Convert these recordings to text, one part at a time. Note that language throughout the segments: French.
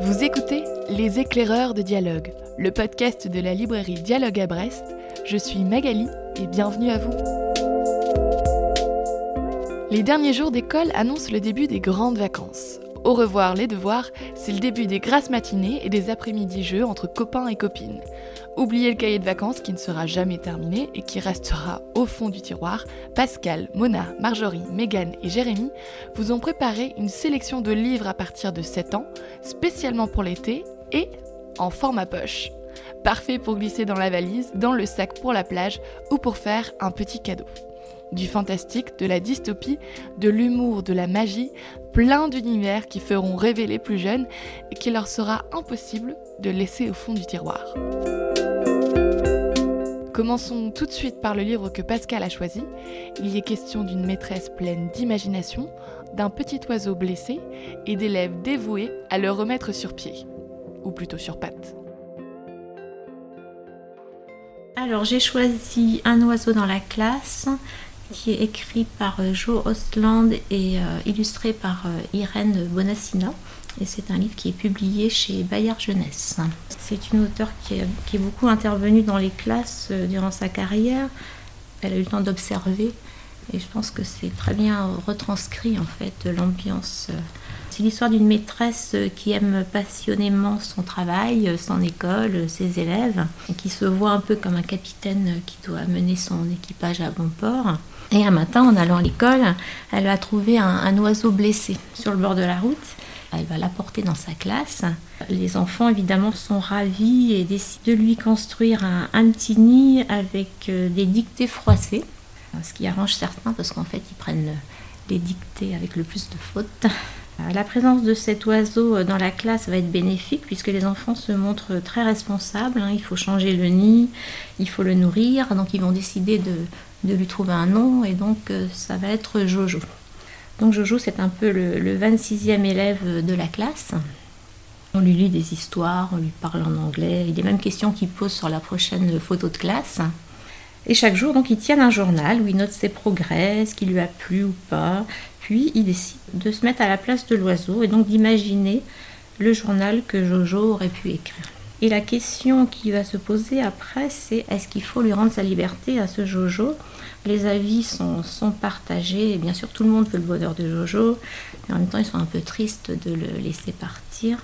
Vous écoutez Les éclaireurs de dialogue, le podcast de la librairie Dialogue à Brest. Je suis Magali et bienvenue à vous. Les derniers jours d'école annoncent le début des grandes vacances. Au revoir les devoirs, c'est le début des grasses matinées et des après-midi jeux entre copains et copines. Oubliez le cahier de vacances qui ne sera jamais terminé et qui restera au fond du tiroir. Pascal, Mona, Marjorie, Megan et Jérémy vous ont préparé une sélection de livres à partir de 7 ans, spécialement pour l'été et en format poche. Parfait pour glisser dans la valise, dans le sac pour la plage ou pour faire un petit cadeau du fantastique, de la dystopie, de l'humour, de la magie, plein d'univers qui feront rêver les plus jeunes et qu'il leur sera impossible de laisser au fond du tiroir. Commençons tout de suite par le livre que Pascal a choisi. Il y est question d'une maîtresse pleine d'imagination, d'un petit oiseau blessé et d'élèves dévoués à le remettre sur pied, ou plutôt sur pattes. Alors j'ai choisi Un oiseau dans la classe qui est écrit par euh, Joe Ostland et euh, illustré par euh, Irène Bonassina. Et c'est un livre qui est publié chez Bayard Jeunesse. C'est une auteure qui est, qui est, beaucoup intervenue dans les classes durant sa carrière. Elle a eu le temps d'observer et je pense que c'est très bien retranscrit en fait l'ambiance. C'est l'histoire d'une maîtresse qui aime passionnément son travail, son école, ses élèves, et qui se voit un peu comme un capitaine qui doit mener son équipage à bon port. Et un matin, en allant à l'école, elle a trouvé un, oiseau blessé sur le bord de la route. Elle va l'apporter dans sa classe. Les enfants, évidemment, sont ravis et décident de lui construire un, petit nid avec euh, des dictées froissées. Ce qui arrange certains parce qu'en fait, ils prennent les dictées avec le plus de fautes. La présence de cet oiseau dans la classe va être bénéfique puisque les enfants se montrent très responsables. Hein. Il faut changer le nid, il faut le nourrir, donc ils vont décider de, lui trouver un nom et donc euh, ça va être Jojo. Donc Jojo c'est un peu le, 26e élève de la classe. On lui lit des histoires, on lui parle en anglais, il des mêmes questions qu'il pose sur la prochaine photo de classe. Et chaque jour, donc, il tient un journal où il note ses progrès, ce qui lui a plu ou pas. Puis, il décide de se mettre à la place de l'oiseau et donc d'imaginer le journal que Jojo aurait pu écrire. Et la question qui va se poser après, c'est est-ce qu'il faut lui rendre sa liberté à ce Jojo? Les avis sont, partagés, et bien sûr tout le monde veut le bonheur de Jojo, mais en même temps ils sont un peu tristes de le laisser partir.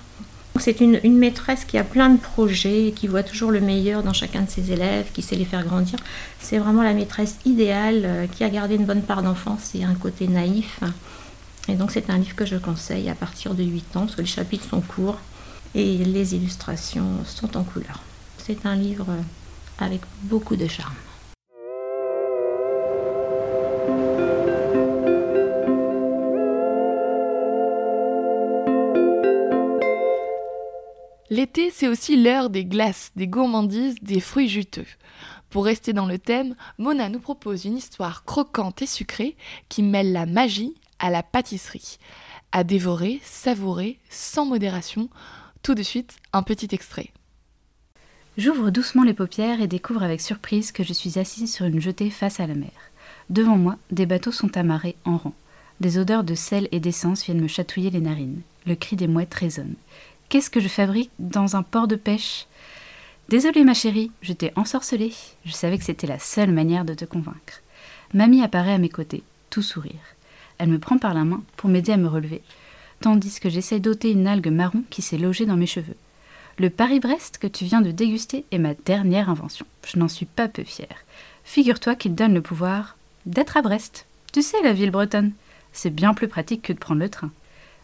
C'est une, maîtresse qui a plein de projets, qui voit toujours le meilleur dans chacun de ses élèves, qui sait les faire grandir. C'est vraiment la maîtresse idéale, euh, qui a gardé une bonne part d'enfance et un côté naïf. Et donc c'est un livre que je conseille à partir de 8 ans, parce que les chapitres sont courts et les illustrations sont en couleur. C'est un livre avec beaucoup de charme. L'été, c'est aussi l'heure des glaces, des gourmandises, des fruits juteux. Pour rester dans le thème, Mona nous propose une histoire croquante et sucrée qui mêle la magie à la pâtisserie. À dévorer, savourer, sans modération, tout de suite, un petit extrait. J'ouvre doucement les paupières et découvre avec surprise que je suis assise sur une jetée face à la mer. Devant moi, des bateaux sont amarrés en rang. Des odeurs de sel et d'essence viennent me chatouiller les narines. Le cri des mouettes résonne. Qu'est-ce que je fabrique dans un port de pêche? Désolée ma chérie, je t'ai ensorcelée. Je savais que c'était la seule manière de te convaincre. Mamie apparaît à mes côtés, tout sourire. Elle me prend par la main pour m'aider à me relever tandis que j'essaie d'ôter une algue marron qui s'est logée dans mes cheveux. Le Paris-Brest que tu viens de déguster est ma dernière invention. Je n'en suis pas peu fière. Figure-toi qu'il donne le pouvoir d'être à Brest. Tu sais, la ville bretonne. C'est bien plus pratique que de prendre le train.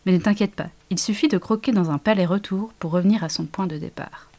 Mais ne t'inquiète pas, il suffit de croquer dans un palais retour pour revenir à son point de départ.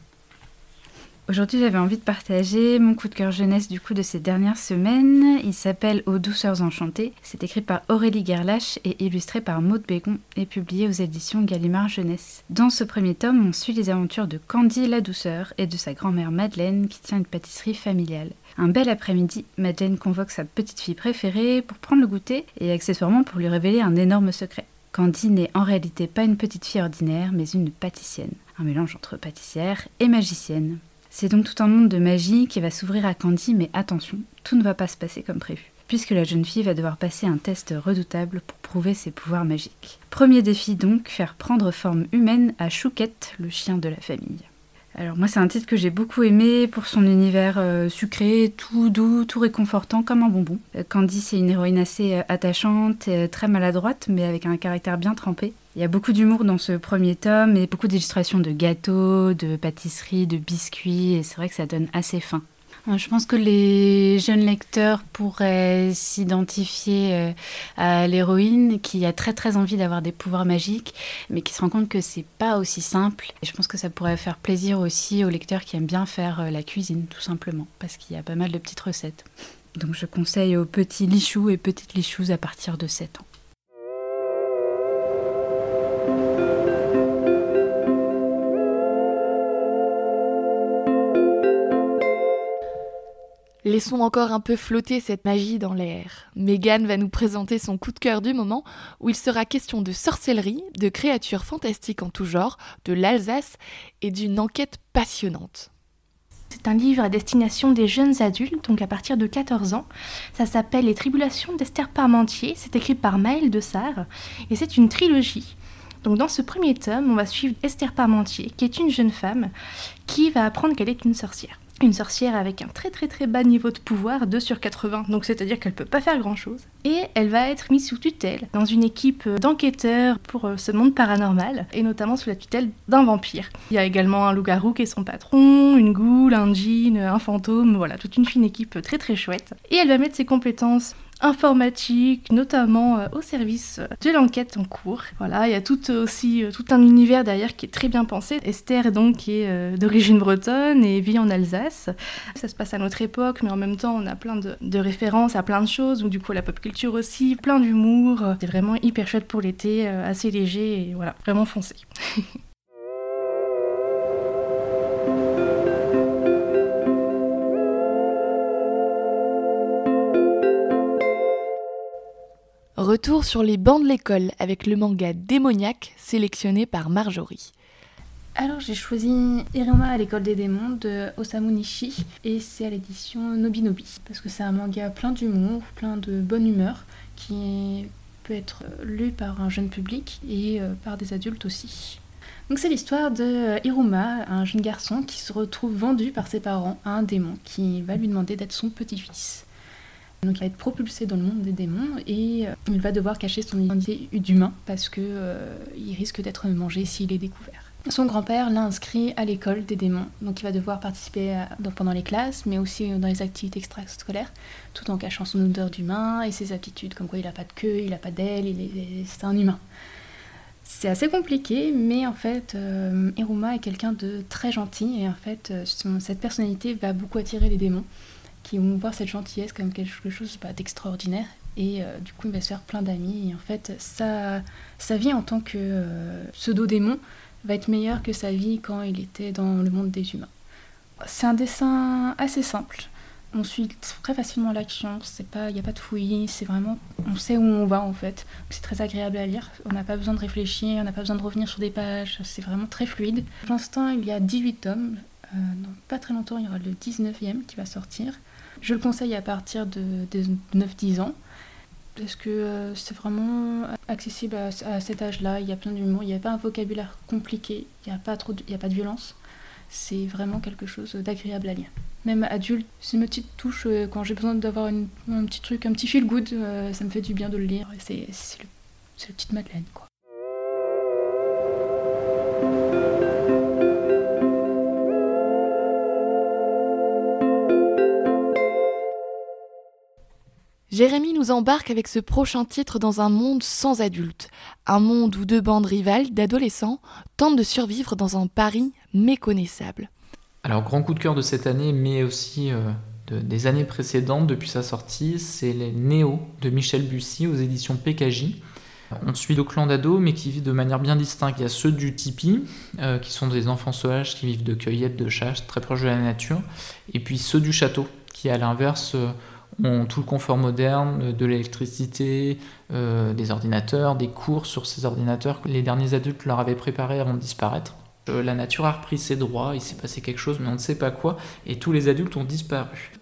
Aujourd'hui, j'avais envie de partager mon coup de cœur jeunesse du coup de ces dernières semaines. Il s'appelle Aux douceurs enchantées. C'est écrit par Aurélie Gerlache et illustré par Maude Bégon et publié aux éditions Gallimard Jeunesse. Dans ce premier tome, on suit les aventures de Candy la douceur et de sa grand-mère Madeleine qui tient une pâtisserie familiale. Un bel après-midi, Madeleine convoque sa petite fille préférée pour prendre le goûter et accessoirement pour lui révéler un énorme secret. Candy n'est en réalité pas une petite fille ordinaire, mais une pâtissienne. Un mélange entre pâtissière et magicienne. C'est donc tout un monde de magie qui va s'ouvrir à Candy, mais attention, tout ne va pas se passer comme prévu. puisque la jeune fille va devoir passer un test redoutable pour prouver ses pouvoirs magiques. Premier défi donc, faire prendre forme humaine à Chouquette, le chien de la famille. Alors moi c'est un titre que j'ai beaucoup aimé pour son univers euh, sucré, tout doux, tout réconfortant comme un bonbon. Euh, Candy c'est une héroïne assez euh, attachante, très maladroite mais avec un caractère bien trempé. Il y a beaucoup d'humour dans ce premier tome et beaucoup d'illustrations de gâteaux, de pâtisseries, de biscuits et c'est vrai que ça donne assez faim. Euh, je pense que les jeunes lecteurs pourraient s'identifier euh, à l'héroïne qui a très très envie d'avoir des pouvoirs magiques, mais qui se rend compte que c'est pas aussi simple. Et je pense que ça pourrait faire plaisir aussi aux lecteurs qui aiment bien faire euh, la cuisine, tout simplement, parce qu'il y a pas mal de petites recettes. Donc je conseille aux petits lichous et petites lichous à partir de 7 ans. Laissons encore un peu flotter cette magie dans l'air. Megan va nous présenter son coup de cœur du moment, où il sera question de sorcellerie, de créatures fantastiques en tout genre, de l'Alsace et d'une enquête passionnante. C'est un livre à destination des jeunes adultes, donc à partir de 14 ans. Ça s'appelle Les Tribulations d'Esther Parmentier. C'est écrit par Maëlle de Sarre et c'est une trilogie. Donc dans ce premier tome, on va suivre Esther Parmentier, qui est une jeune femme qui va apprendre qu'elle est une sorcière une sorcière avec un très très très bas niveau de pouvoir, 2 sur 80, donc c'est-à-dire qu'elle peut pas faire grand-chose. Et elle va être mise sous tutelle dans une équipe d'enquêteurs pour euh, ce monde paranormal, et notamment sous la tutelle d'un vampire. Il y a également un loup-garou qui est son patron, une goule, un djinn, un fantôme, voilà, toute une fine équipe très très chouette. Et elle va mettre ses compétences informatique, notamment euh, au service de l'enquête en cours. Voilà, il y a tout aussi euh, tout un univers derrière qui est très bien pensé. Esther donc qui est euh, d'origine bretonne et vit en Alsace. Ça se passe à notre époque, mais en même temps on a plein de, de références à plein de choses, ou du coup la pop culture aussi, plein d'humour. C'est vraiment hyper chouette pour l'été, assez léger et voilà, vraiment foncé. Retour sur les bancs de l'école avec le manga démoniaque sélectionné par Marjorie. Alors j'ai choisi Iruma à l'école des démons de Osamu Nishi et c'est à l'édition Nobinobi parce que c'est un manga plein d'humour, plein de bonne humeur qui peut être lu par un jeune public et euh, par des adultes aussi. Donc c'est l'histoire de Iruma, un jeune garçon qui se retrouve vendu par ses parents à un démon qui va lui demander d'être son petit-fils. Donc il va être propulsé dans le monde des démons et euh, il va devoir cacher son identité d'humain parce que euh, il risque d'être mangé s'il est découvert. Son grand-père l'a inscrit à l'école des démons, donc il va devoir participer pendant les classes, mais aussi dans les activités extrascolaires, tout en cachant son odeur d'humain et ses aptitudes, comme quoi il n'a pas de queue, il n'a pas d'aile, c'est un humain. C'est assez compliqué, mais en fait, euh, est quelqu'un de très gentil et en fait, cette personnalité va beaucoup attirer les démons qui vont voir cette gentillesse comme quelque chose bah, d'extraordinaire. Et euh, du coup, il va se faire plein d'amis. Et en fait, sa, sa vie en tant que euh, pseudo-démon va être meilleure que sa vie quand il était dans le monde des humains. C'est un dessin assez simple. On suit très facilement l'action, il n'y a pas de fouillis, c'est vraiment, on sait où on va en fait. C'est très agréable à lire, on n'a pas besoin de réfléchir, on n'a pas besoin de revenir sur des pages, c'est vraiment très fluide. Pour l'instant, il y a 18 tomes, euh, dans pas très longtemps, il y aura le 19e qui va sortir. Je le conseille à partir de, 9-10 ans parce que euh, c'est vraiment accessible à, cet âge-là. Il y a plein d'humour, il n'y a pas un vocabulaire compliqué, il n'y a, pas trop a pas de violence. C'est vraiment quelque chose d'agréable à lire. Même adulte, c'est une petite touche euh, quand j'ai besoin d'avoir un petit truc, un petit feel good, euh, ça me fait du bien de le lire. C'est la petite Madeleine, quoi. Jérémy nous embarque avec ce prochain titre dans un monde sans adultes, un monde où deux bandes rivales d'adolescents tentent de survivre dans un Paris méconnaissable. Alors grand coup de cœur de cette année, mais aussi euh, des années précédentes depuis sa sortie, c'est les Néo de Michel Bussy aux éditions PKJ. On suit deux clans d'ados, mais qui vivent de manière bien distincte. Il y a ceux du tipi, euh, qui sont des enfants sauvages qui vivent de cueillettes, de chasse, très proches de la nature. Et puis ceux du château, qui à l'inverse euh, ont tout le confort moderne, euh, de l'électricité, euh, des ordinateurs, des cours sur ces ordinateurs que les derniers adultes leur avaient préparés avant de disparaître. Euh, la nature a repris ses droits, il s'est passé quelque chose, mais on ne sait pas quoi, et tous les adultes ont disparu.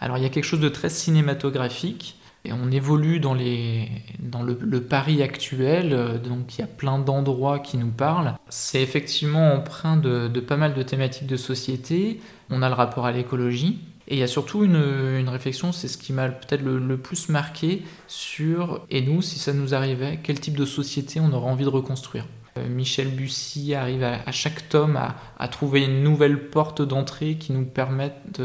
Alors il y a quelque chose de très cinématographique, Et on évolue dans, le, Paris actuel, donc il y a plein d'endroits qui nous parlent. C'est effectivement empreint de, pas mal de thématiques de société. On a le rapport à l'écologie. Et il y a surtout une, réflexion, c'est ce qui m'a peut-être le, plus marqué sur, et nous, si ça nous arrivait, quel type de société on aurait envie de reconstruire. Euh, Michel Bussy arrive à, chaque tome à, trouver une nouvelle porte d'entrée qui nous permette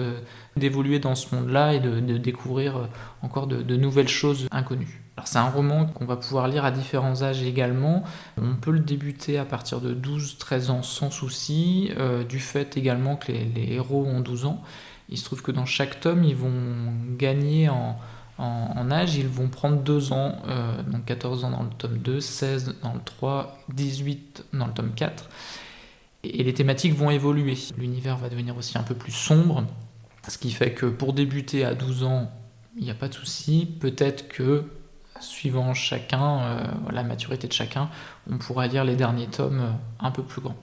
d'évoluer dans ce monde-là et de, découvrir euh, encore de, nouvelles choses inconnues. Alors c'est un roman qu'on va pouvoir lire à différents âges également. On peut le débuter à partir de 12-13 ans sans souci, euh, du fait également que les, héros ont 12 ans. Il se trouve que dans chaque tome, ils vont gagner en, en, âge, ils vont prendre 2 ans, euh, donc 14 ans dans le tome 2, 16 dans le 3, 18 dans le tome 4. Et les thématiques vont évoluer. L'univers va devenir aussi un peu plus sombre, ce qui fait que pour débuter à 12 ans, il n'y a pas de souci. Peut-être que, suivant chacun, euh, la maturité de chacun, on pourra lire les derniers tomes euh, un peu plus grands.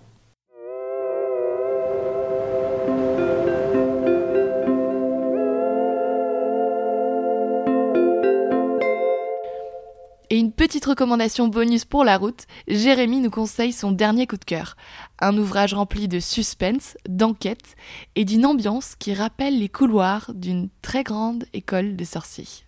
Petite recommandation bonus pour la route, Jérémy nous conseille son dernier coup de cœur. Un ouvrage rempli de suspense, d'enquête et d'une ambiance qui rappelle les couloirs d'une très grande école de sorciers.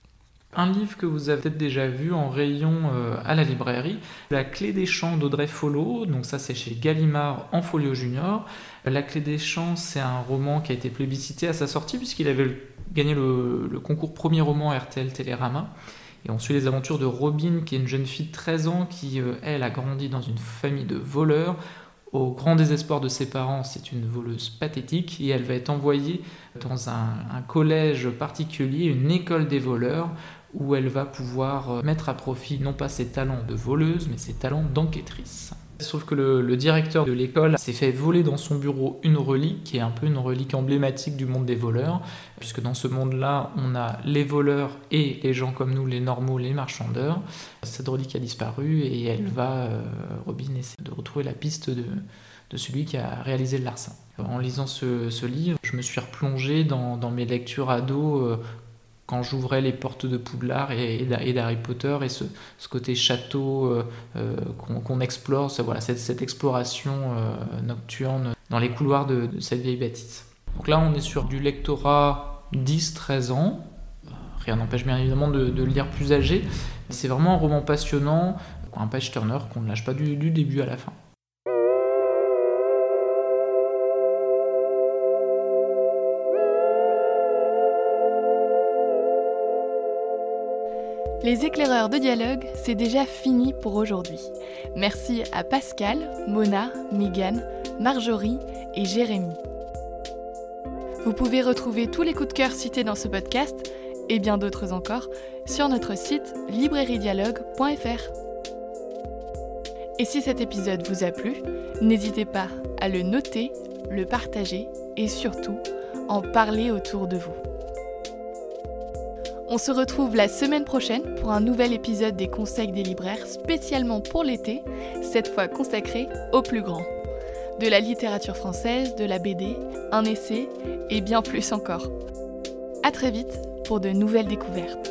Un livre que vous avez peut-être déjà vu en rayon euh, à la librairie, La clé des champs d'Audrey Follow, donc ça c'est chez Gallimard en folio junior. La clé des champs, c'est un roman qui a été plébiscité à sa sortie puisqu'il avait gagné le, le concours premier roman RTL Télérama. On suit les aventures de Robin, qui est une jeune fille de 13 ans, qui, euh, elle, a grandi dans une famille de voleurs. Au grand désespoir de ses parents, c'est une voleuse pathétique et elle va être envoyée dans un, un collège particulier, une école des voleurs, où elle va pouvoir euh, mettre à profit non pas ses talents de voleuse, mais ses talents d'enquêtrice. Sauf que le, directeur de l'école s'est fait voler dans son bureau une relique, qui est un peu une relique emblématique du monde des voleurs, puisque dans ce monde-là, on a les voleurs et les gens comme nous, les normaux, les marchandeurs. Cette relique a disparu et elle va, euh, Robin essaie de retrouver la piste de, celui qui a réalisé le larcin. En lisant ce, livre, je me suis replongé dans, mes lectures ados euh, quand j'ouvrais les portes de Poudlard et, d'Harry Potter et ce, côté château euh, euh, qu'on explore, voilà, cette, exploration euh, nocturne dans les couloirs de, cette vieille bâtisse. Donc là, on est sur du lectorat 10-13 ans. Rien n'empêche bien évidemment de, le lire plus âgé. C'est vraiment un roman passionnant, un page turner qu'on ne lâche pas du début à la fin. Les éclaireurs de dialogue, c'est déjà fini pour aujourd'hui. Merci à Pascal, Mona, Megan, Marjorie et Jérémy. Vous pouvez retrouver tous les coups de cœur cités dans ce podcast et bien d'autres encore sur notre site librairiedialogue.fr. Et si cet épisode vous a plu, n'hésitez pas à le noter, le partager et surtout en parler autour de vous. On se retrouve la semaine prochaine pour un nouvel épisode des Conseils des libraires spécialement pour l'été, cette fois consacré aux plus grands. De la littérature française, de la BD, un essai et bien plus encore. A très vite pour de nouvelles découvertes.